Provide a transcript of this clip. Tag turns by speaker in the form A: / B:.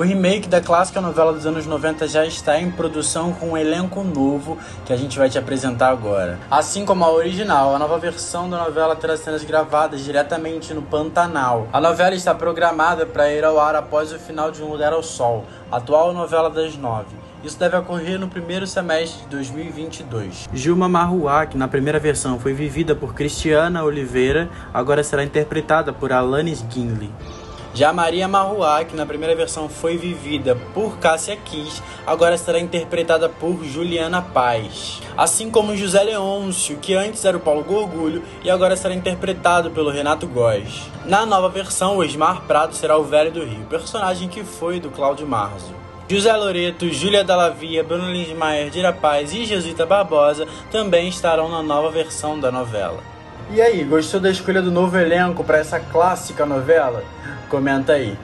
A: O remake da clássica novela dos anos 90 já está em produção com um elenco novo que a gente vai te apresentar agora. Assim como a original, a nova versão da novela terá cenas gravadas diretamente no Pantanal. A novela está programada para ir ao ar após o final de Um Lugar ao Sol, atual novela das nove. Isso deve ocorrer no primeiro semestre de 2022. Gilma Marruá, que na primeira versão foi vivida por Cristiana Oliveira, agora será interpretada por Alanis Guinle. Já Maria Marruá, que na primeira versão foi vivida por Cássia Kiss, agora será interpretada por Juliana Paz. Assim como José Leôncio, que antes era o Paulo Gorgulho e agora será interpretado pelo Renato Góes. Na nova versão, o Esmar Prado será o Velho do Rio, personagem que foi do Cláudio Marzo. José Loreto, Júlia Dallavia, Bruno Lindmeier, Dira Paz e Jesuíta Barbosa também estarão na nova versão da novela. E aí, gostou da escolha do novo elenco para essa clássica novela? Comenta aí.